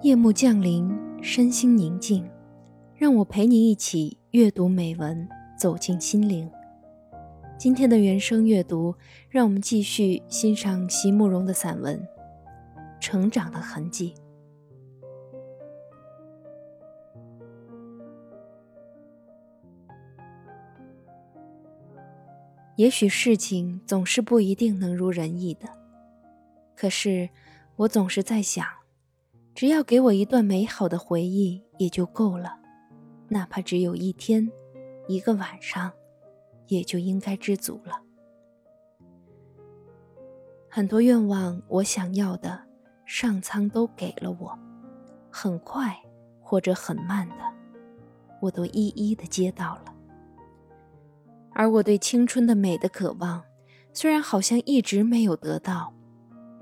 夜幕降临，身心宁静，让我陪你一起阅读美文，走进心灵。今天的原声阅读，让我们继续欣赏席慕容的散文《成长的痕迹》。也许事情总是不一定能如人意的，可是我总是在想。只要给我一段美好的回忆也就够了，哪怕只有一天、一个晚上，也就应该知足了。很多愿望，我想要的，上苍都给了我，很快或者很慢的，我都一一的接到了。而我对青春的美的渴望，虽然好像一直没有得到，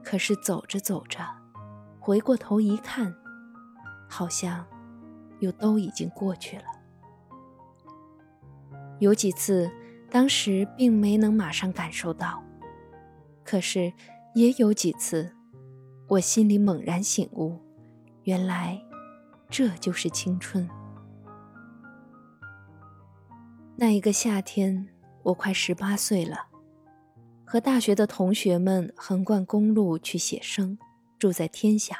可是走着走着。回过头一看，好像又都已经过去了。有几次，当时并没能马上感受到，可是也有几次，我心里猛然醒悟，原来这就是青春。那一个夏天，我快十八岁了，和大学的同学们横贯公路去写生。住在天祥。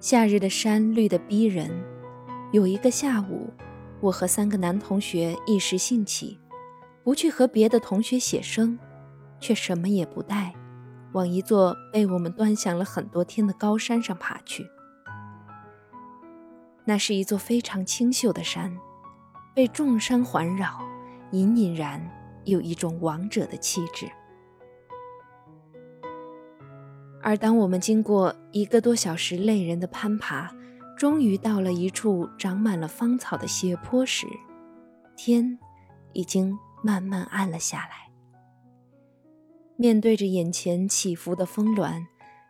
夏日的山绿得逼人。有一个下午，我和三个男同学一时兴起，不去和别的同学写生，却什么也不带，往一座被我们端详了很多天的高山上爬去。那是一座非常清秀的山，被众山环绕，隐隐然有一种王者的气质。而当我们经过一个多小时累人的攀爬，终于到了一处长满了芳草的斜坡时，天已经慢慢暗了下来。面对着眼前起伏的峰峦，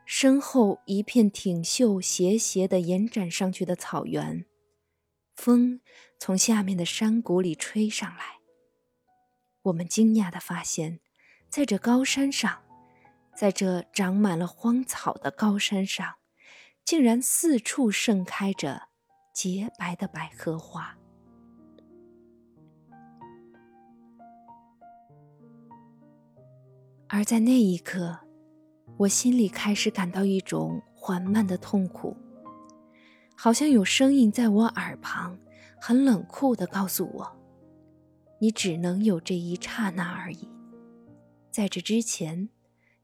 身后一片挺秀斜斜的延展上去的草原，风从下面的山谷里吹上来。我们惊讶地发现，在这高山上。在这长满了荒草的高山上，竟然四处盛开着洁白的百合花。而在那一刻，我心里开始感到一种缓慢的痛苦，好像有声音在我耳旁，很冷酷的告诉我：“你只能有这一刹那而已，在这之前。”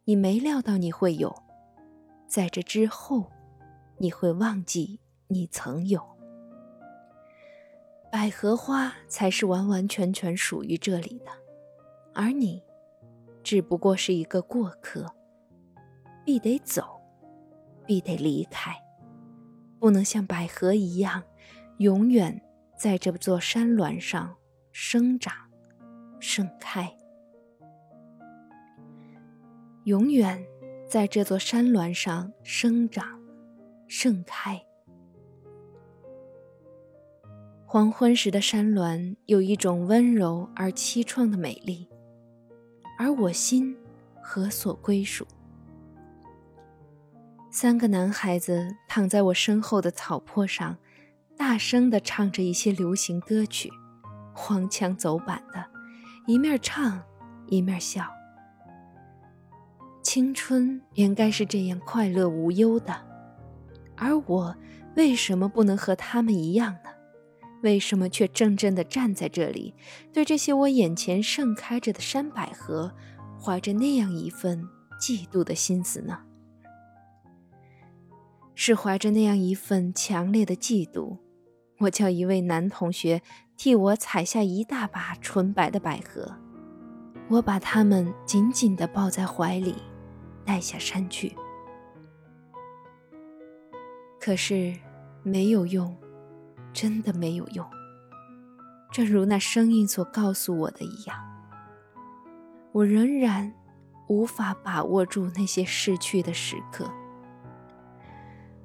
你没料到你会有，在这之后，你会忘记你曾有。百合花才是完完全全属于这里的，而你，只不过是一个过客，必得走，必得离开，不能像百合一样，永远在这座山峦上生长、盛开。永远在这座山峦上生长、盛开。黄昏时的山峦有一种温柔而凄怆的美丽，而我心何所归属？三个男孩子躺在我身后的草坡上，大声地唱着一些流行歌曲，荒腔走板的，一面唱一面笑。青春应该是这样快乐无忧的，而我为什么不能和他们一样呢？为什么却怔怔地站在这里，对这些我眼前盛开着的山百合，怀着那样一份嫉妒的心思呢？是怀着那样一份强烈的嫉妒，我叫一位男同学替我采下一大把纯白的百合，我把它们紧紧地抱在怀里。带下山去，可是没有用，真的没有用。正如那声音所告诉我的一样，我仍然无法把握住那些逝去的时刻。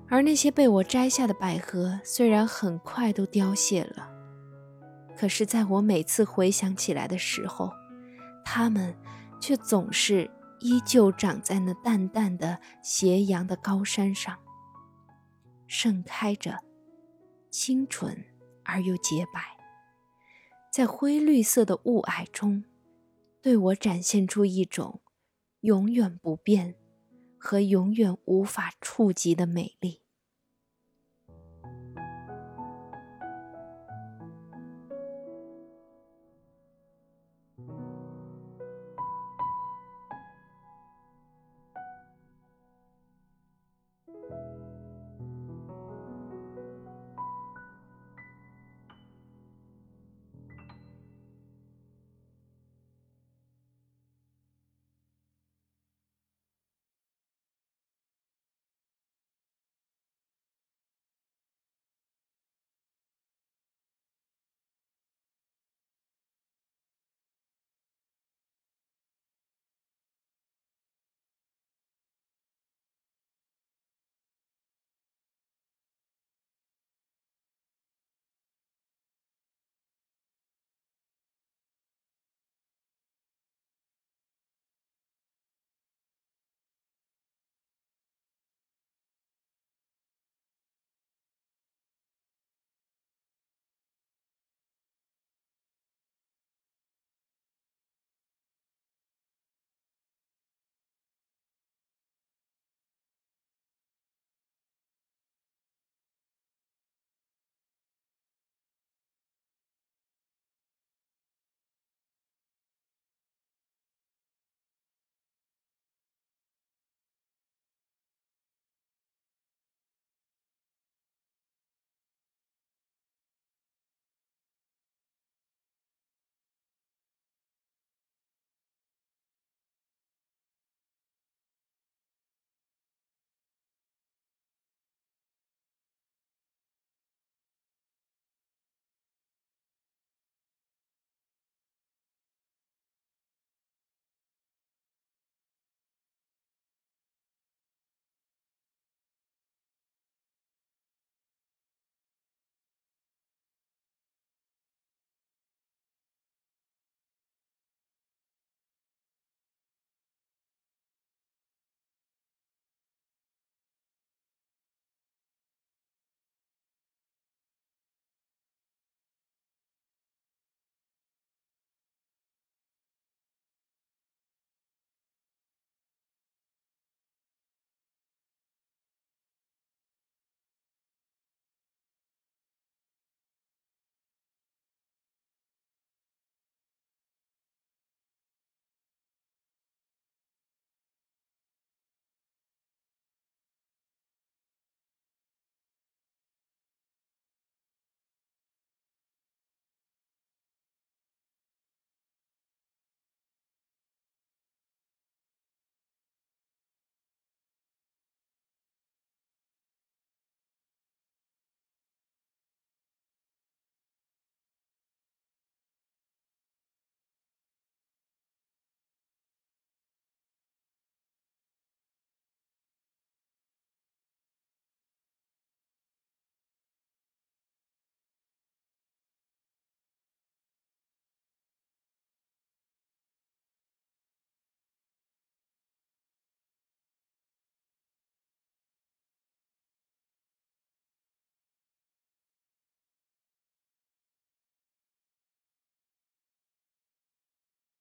而那些被我摘下的百合，虽然很快都凋谢了，可是在我每次回想起来的时候，它们却总是。依旧长在那淡淡的斜阳的高山上，盛开着，清纯而又洁白，在灰绿色的雾霭中，对我展现出一种永远不变和永远无法触及的美丽。